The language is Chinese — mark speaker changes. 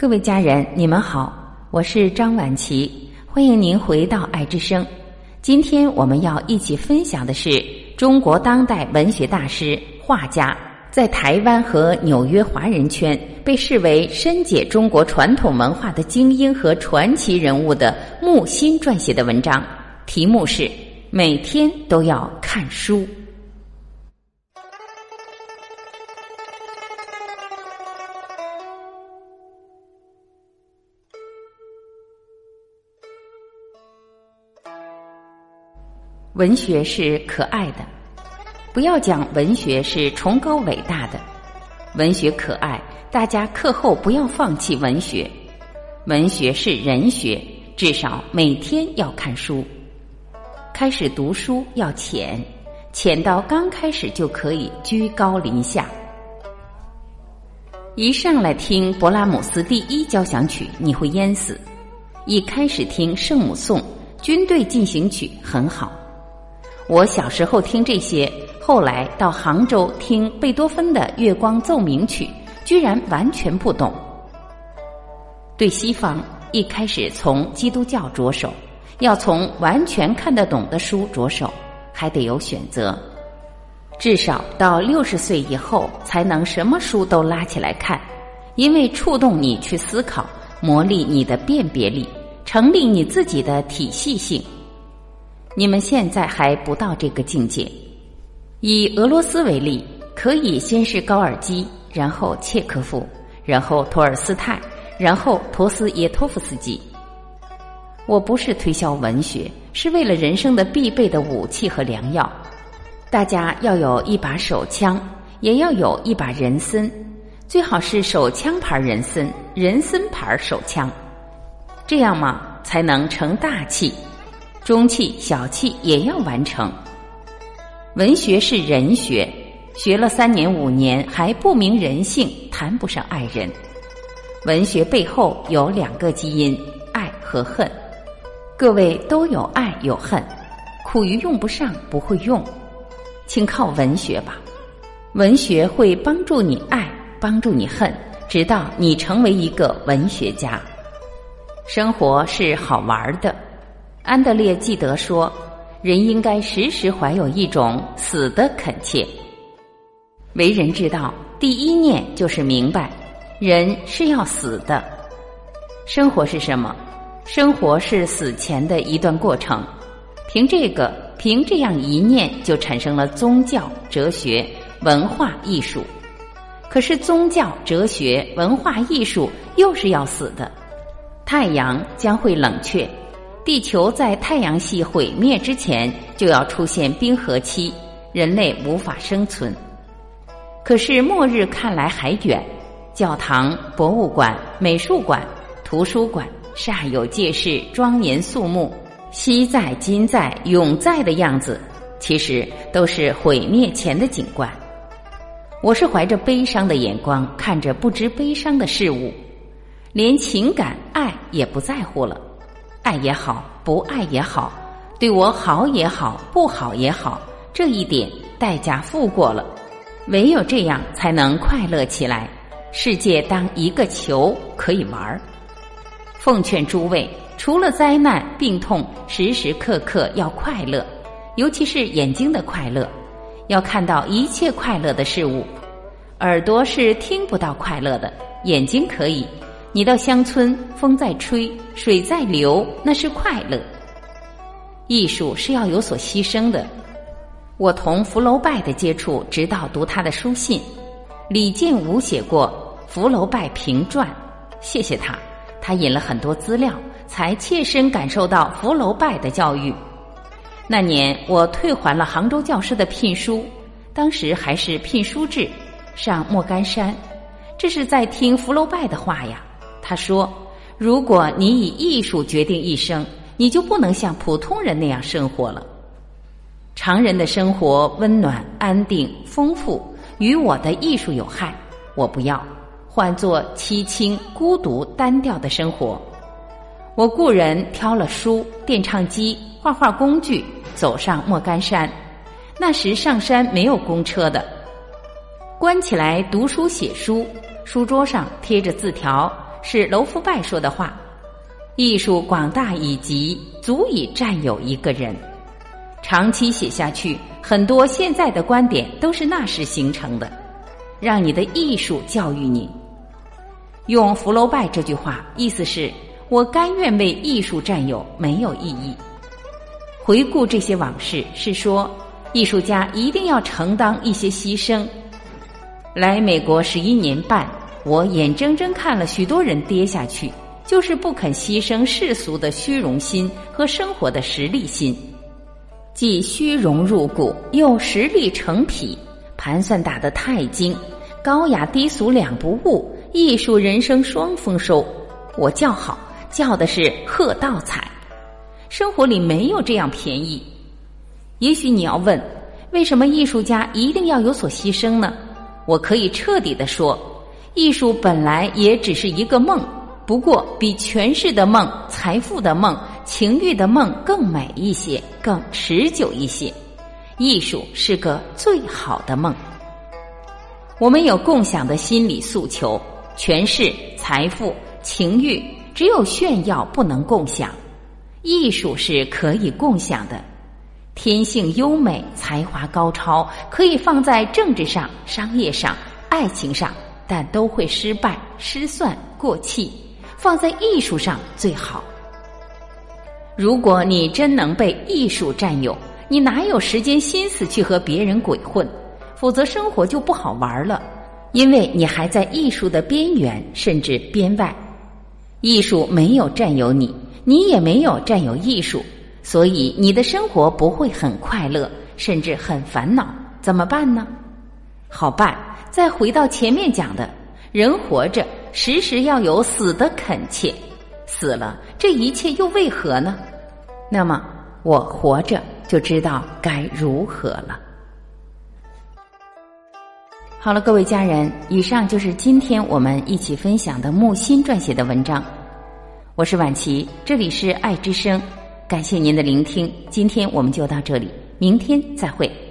Speaker 1: 各位家人，你们好，我是张晚琪，欢迎您回到爱之声。今天我们要一起分享的是中国当代文学大师、画家，在台湾和纽约华人圈被视为深解中国传统文化的精英和传奇人物的木心撰写的文章，题目是《每天都要看书》。文学是可爱的，不要讲文学是崇高伟大的。文学可爱，大家课后不要放弃文学。文学是人学，至少每天要看书。开始读书要浅，浅到刚开始就可以居高临下。一上来听勃拉姆斯第一交响曲，你会淹死；一开始听圣母颂、军队进行曲，很好。我小时候听这些，后来到杭州听贝多芬的《月光奏鸣曲》，居然完全不懂。对西方，一开始从基督教着手，要从完全看得懂的书着手，还得有选择。至少到六十岁以后，才能什么书都拉起来看，因为触动你去思考，磨砺你的辨别力，成立你自己的体系性。你们现在还不到这个境界。以俄罗斯为例，可以先是高尔基，然后契科夫，然后托尔斯泰，然后陀思耶托夫斯基。我不是推销文学，是为了人生的必备的武器和良药。大家要有一把手枪，也要有一把人参，最好是手枪牌人参，人参牌手枪，这样嘛才能成大器。中气、小气也要完成。文学是人学，学了三年五年还不明人性，谈不上爱人。文学背后有两个基因：爱和恨。各位都有爱有恨，苦于用不上，不会用，请靠文学吧。文学会帮助你爱，帮助你恨，直到你成为一个文学家。生活是好玩的。安德烈·纪德说：“人应该时时怀有一种死的恳切。为人之道，第一念就是明白，人是要死的。生活是什么？生活是死前的一段过程。凭这个，凭这样一念，就产生了宗教、哲学、文化艺术。可是，宗教、哲学、文化艺术又是要死的。太阳将会冷却。”地球在太阳系毁灭之前就要出现冰河期，人类无法生存。可是末日看来还远，教堂、博物馆、美术馆、图书馆煞有介事、庄严肃穆，昔在、今在、永在的样子，其实都是毁灭前的景观。我是怀着悲伤的眼光看着不知悲伤的事物，连情感爱也不在乎了。爱也好，不爱也好，对我好也好，不好也好，这一点代价付过了。唯有这样，才能快乐起来。世界当一个球可以玩儿。奉劝诸位，除了灾难、病痛，时时刻刻要快乐，尤其是眼睛的快乐，要看到一切快乐的事物。耳朵是听不到快乐的，眼睛可以。你到乡村，风在吹，水在流，那是快乐。艺术是要有所牺牲的。我同福楼拜的接触，直到读他的书信。李建武写过《福楼拜评传》，谢谢他，他引了很多资料，才切身感受到福楼拜的教育。那年我退还了杭州教师的聘书，当时还是聘书制，上莫干山，这是在听福楼拜的话呀。他说：“如果你以艺术决定一生，你就不能像普通人那样生活了。常人的生活温暖、安定、丰富，与我的艺术有害，我不要。换做凄清、孤独、单调的生活。我雇人挑了书、电唱机、画画工具，走上莫干山。那时上山没有公车的，关起来读书写书，书桌上贴着字条。”是楼福拜说的话。艺术广大以及足以占有一个人。长期写下去，很多现在的观点都是那时形成的。让你的艺术教育你。用福楼拜这句话，意思是我甘愿为艺术占有，没有意义。回顾这些往事，是说艺术家一定要承担一些牺牲。来美国十一年半，我眼睁睁看了许多人跌下去，就是不肯牺牲世俗的虚荣心和生活的实力心，既虚荣入骨，又实力成体。盘算打得太精，高雅低俗两不误，艺术人生双丰收。我叫好，叫的是贺道彩。生活里没有这样便宜。也许你要问，为什么艺术家一定要有所牺牲呢？我可以彻底的说，艺术本来也只是一个梦，不过比权势的梦、财富的梦、情欲的梦更美一些，更持久一些。艺术是个最好的梦。我们有共享的心理诉求，权势、财富、情欲，只有炫耀不能共享。艺术是可以共享的，天性优美、才华高超，可以放在政治上、商业上、爱情上，但都会失败、失算、过气。放在艺术上最好。如果你真能被艺术占有。你哪有时间心思去和别人鬼混？否则生活就不好玩了，因为你还在艺术的边缘甚至边外。艺术没有占有你，你也没有占有艺术，所以你的生活不会很快乐，甚至很烦恼。怎么办呢？好办，再回到前面讲的，人活着时时要有死的恳切，死了这一切又为何呢？那么我活着。就知道该如何了。好了，各位家人，以上就是今天我们一起分享的木心撰写的文章。我是婉琪，这里是爱之声，感谢您的聆听。今天我们就到这里，明天再会。